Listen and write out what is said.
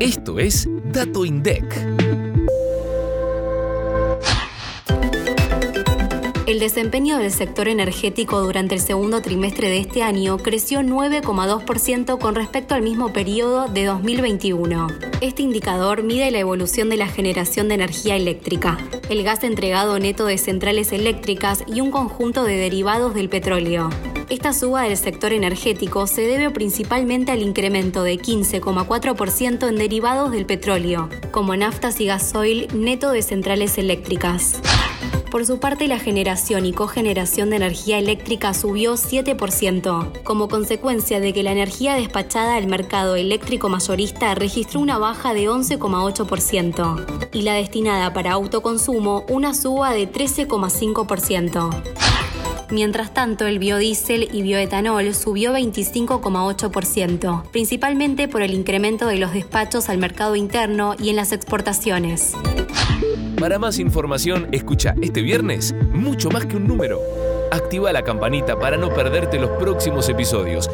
Esto es Dato INDEC. El desempeño del sector energético durante el segundo trimestre de este año creció 9,2% con respecto al mismo periodo de 2021. Este indicador mide la evolución de la generación de energía eléctrica, el gas entregado neto de centrales eléctricas y un conjunto de derivados del petróleo. Esta suba del sector energético se debe principalmente al incremento de 15,4% en derivados del petróleo, como naftas y gasoil neto de centrales eléctricas. Por su parte, la generación y cogeneración de energía eléctrica subió 7%, como consecuencia de que la energía despachada al mercado eléctrico mayorista registró una baja de 11,8% y la destinada para autoconsumo una suba de 13,5%. Mientras tanto, el biodiesel y bioetanol subió 25,8%, principalmente por el incremento de los despachos al mercado interno y en las exportaciones. Para más información, escucha este viernes mucho más que un número. Activa la campanita para no perderte los próximos episodios